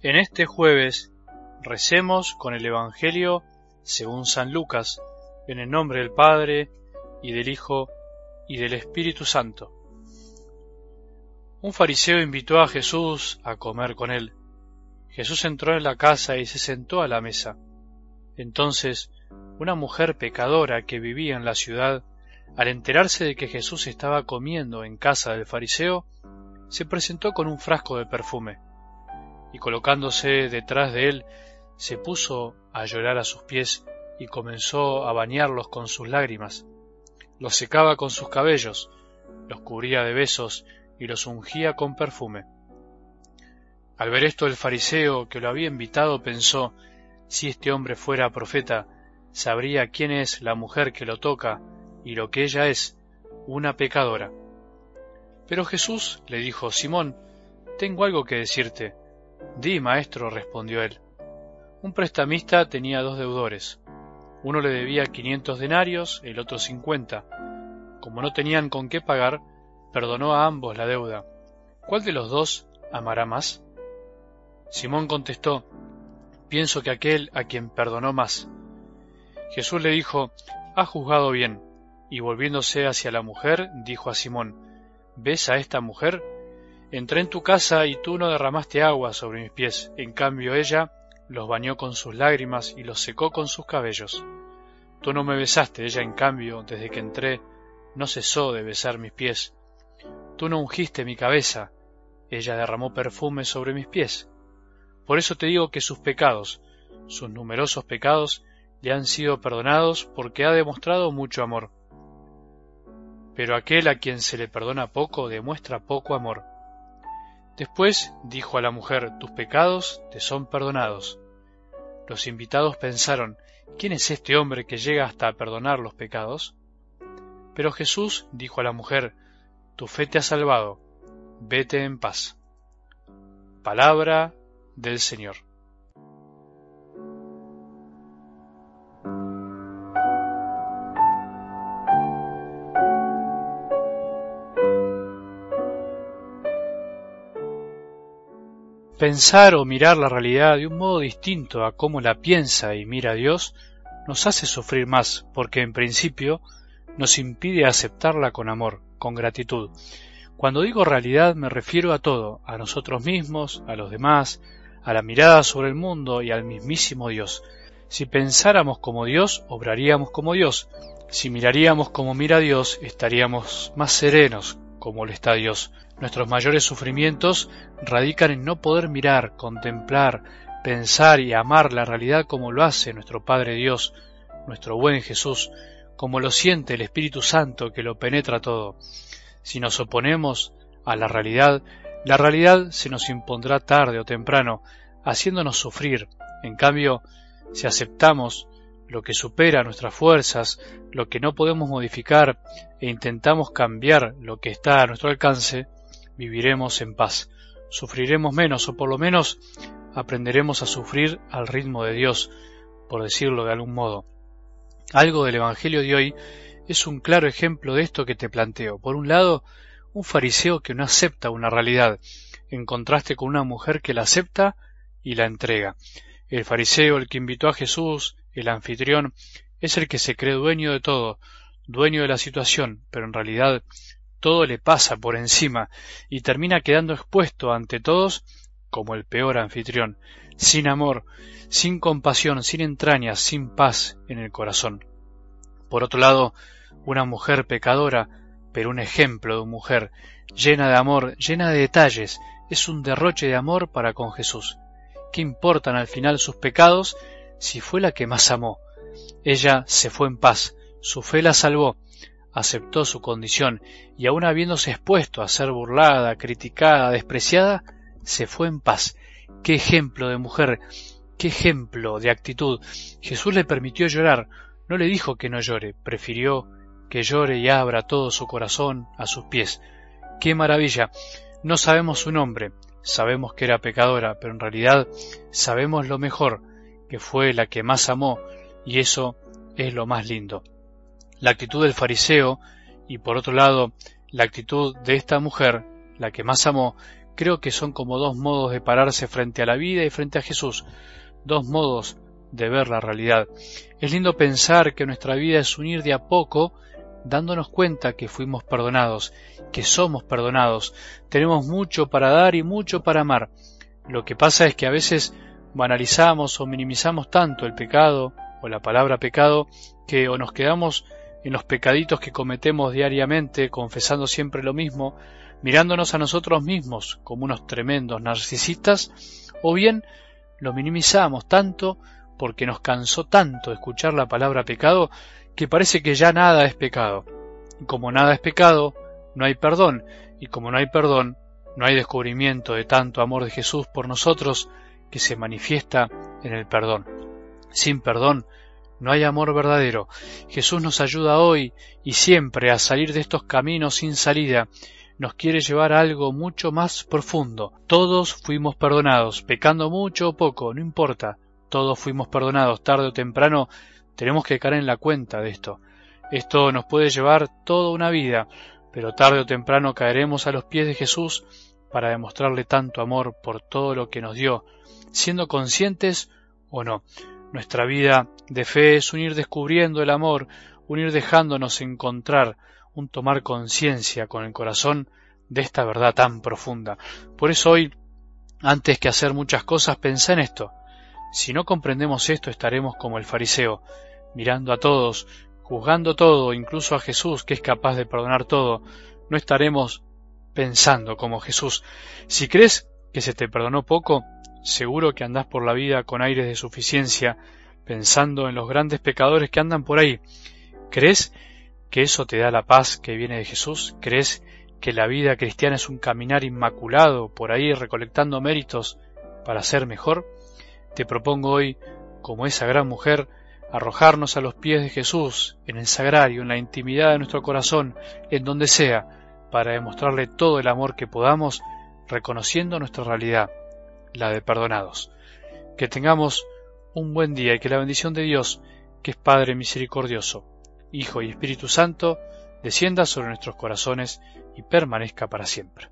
En este jueves recemos con el Evangelio según San Lucas, en el nombre del Padre, y del Hijo, y del Espíritu Santo. Un fariseo invitó a Jesús a comer con él. Jesús entró en la casa y se sentó a la mesa. Entonces, una mujer pecadora que vivía en la ciudad, al enterarse de que Jesús estaba comiendo en casa del fariseo, se presentó con un frasco de perfume y colocándose detrás de él, se puso a llorar a sus pies y comenzó a bañarlos con sus lágrimas. Los secaba con sus cabellos, los cubría de besos y los ungía con perfume. Al ver esto el fariseo que lo había invitado pensó, si este hombre fuera profeta, sabría quién es la mujer que lo toca y lo que ella es, una pecadora. Pero Jesús le dijo, Simón, tengo algo que decirte. Di, maestro, respondió él. Un prestamista tenía dos deudores. Uno le debía quinientos denarios, el otro cincuenta. Como no tenían con qué pagar, perdonó a ambos la deuda. ¿Cuál de los dos amará más? Simón contestó, pienso que aquel a quien perdonó más. Jesús le dijo, has juzgado bien, y volviéndose hacia la mujer, dijo a Simón, ¿ves a esta mujer? Entré en tu casa y tú no derramaste agua sobre mis pies, en cambio ella los bañó con sus lágrimas y los secó con sus cabellos. Tú no me besaste, ella en cambio, desde que entré, no cesó de besar mis pies. Tú no ungiste mi cabeza, ella derramó perfume sobre mis pies. Por eso te digo que sus pecados, sus numerosos pecados, le han sido perdonados porque ha demostrado mucho amor. Pero aquel a quien se le perdona poco demuestra poco amor. Después dijo a la mujer, tus pecados te son perdonados. Los invitados pensaron, ¿quién es este hombre que llega hasta perdonar los pecados? Pero Jesús dijo a la mujer, tu fe te ha salvado, vete en paz. Palabra del Señor. Pensar o mirar la realidad de un modo distinto a cómo la piensa y mira Dios nos hace sufrir más, porque en principio nos impide aceptarla con amor, con gratitud. Cuando digo realidad me refiero a todo, a nosotros mismos, a los demás, a la mirada sobre el mundo y al mismísimo Dios. Si pensáramos como Dios, obraríamos como Dios. Si miraríamos como mira Dios, estaríamos más serenos, como lo está Dios. Nuestros mayores sufrimientos radican en no poder mirar, contemplar, pensar y amar la realidad como lo hace nuestro Padre Dios, nuestro buen Jesús, como lo siente el Espíritu Santo que lo penetra todo. Si nos oponemos a la realidad, la realidad se nos impondrá tarde o temprano, haciéndonos sufrir. En cambio, si aceptamos lo que supera nuestras fuerzas, lo que no podemos modificar, e intentamos cambiar lo que está a nuestro alcance, viviremos en paz, sufriremos menos o por lo menos aprenderemos a sufrir al ritmo de Dios, por decirlo de algún modo. Algo del Evangelio de hoy es un claro ejemplo de esto que te planteo. Por un lado, un fariseo que no acepta una realidad, en contraste con una mujer que la acepta y la entrega. El fariseo, el que invitó a Jesús, el anfitrión, es el que se cree dueño de todo, dueño de la situación, pero en realidad todo le pasa por encima y termina quedando expuesto ante todos como el peor anfitrión, sin amor, sin compasión, sin entrañas, sin paz en el corazón. Por otro lado, una mujer pecadora, pero un ejemplo de mujer, llena de amor, llena de detalles, es un derroche de amor para con Jesús. ¿Qué importan al final sus pecados si fue la que más amó? Ella se fue en paz, su fe la salvó, aceptó su condición y aun habiéndose expuesto a ser burlada, criticada, despreciada, se fue en paz. Qué ejemplo de mujer, qué ejemplo de actitud. Jesús le permitió llorar, no le dijo que no llore, prefirió que llore y abra todo su corazón a sus pies. Qué maravilla. No sabemos su nombre, sabemos que era pecadora, pero en realidad sabemos lo mejor, que fue la que más amó, y eso es lo más lindo la actitud del fariseo y por otro lado la actitud de esta mujer, la que más amó, creo que son como dos modos de pararse frente a la vida y frente a Jesús, dos modos de ver la realidad. Es lindo pensar que nuestra vida es unir de a poco dándonos cuenta que fuimos perdonados, que somos perdonados, tenemos mucho para dar y mucho para amar. Lo que pasa es que a veces banalizamos o minimizamos tanto el pecado o la palabra pecado que o nos quedamos en los pecaditos que cometemos diariamente, confesando siempre lo mismo, mirándonos a nosotros mismos como unos tremendos narcisistas, o bien lo minimizamos tanto porque nos cansó tanto escuchar la palabra pecado que parece que ya nada es pecado. Y como nada es pecado, no hay perdón, y como no hay perdón, no hay descubrimiento de tanto amor de Jesús por nosotros que se manifiesta en el perdón. Sin perdón no hay amor verdadero. Jesús nos ayuda hoy y siempre a salir de estos caminos sin salida. Nos quiere llevar a algo mucho más profundo. Todos fuimos perdonados, pecando mucho o poco, no importa. Todos fuimos perdonados, tarde o temprano tenemos que caer en la cuenta de esto. Esto nos puede llevar toda una vida, pero tarde o temprano caeremos a los pies de Jesús para demostrarle tanto amor por todo lo que nos dio, siendo conscientes o no. Nuestra vida de fe es unir descubriendo el amor, unir dejándonos encontrar, un tomar conciencia con el corazón de esta verdad tan profunda. Por eso hoy, antes que hacer muchas cosas, pensá en esto. Si no comprendemos esto, estaremos como el fariseo, mirando a todos, juzgando todo, incluso a Jesús, que es capaz de perdonar todo. No estaremos pensando como Jesús. Si crees que se te perdonó poco, Seguro que andás por la vida con aires de suficiencia, pensando en los grandes pecadores que andan por ahí. ¿Crees que eso te da la paz que viene de Jesús? ¿Crees que la vida cristiana es un caminar inmaculado por ahí recolectando méritos para ser mejor? Te propongo hoy, como esa gran mujer, arrojarnos a los pies de Jesús, en el sagrario, en la intimidad de nuestro corazón, en donde sea, para demostrarle todo el amor que podamos, reconociendo nuestra realidad la de perdonados. Que tengamos un buen día y que la bendición de Dios, que es Padre misericordioso, Hijo y Espíritu Santo, descienda sobre nuestros corazones y permanezca para siempre.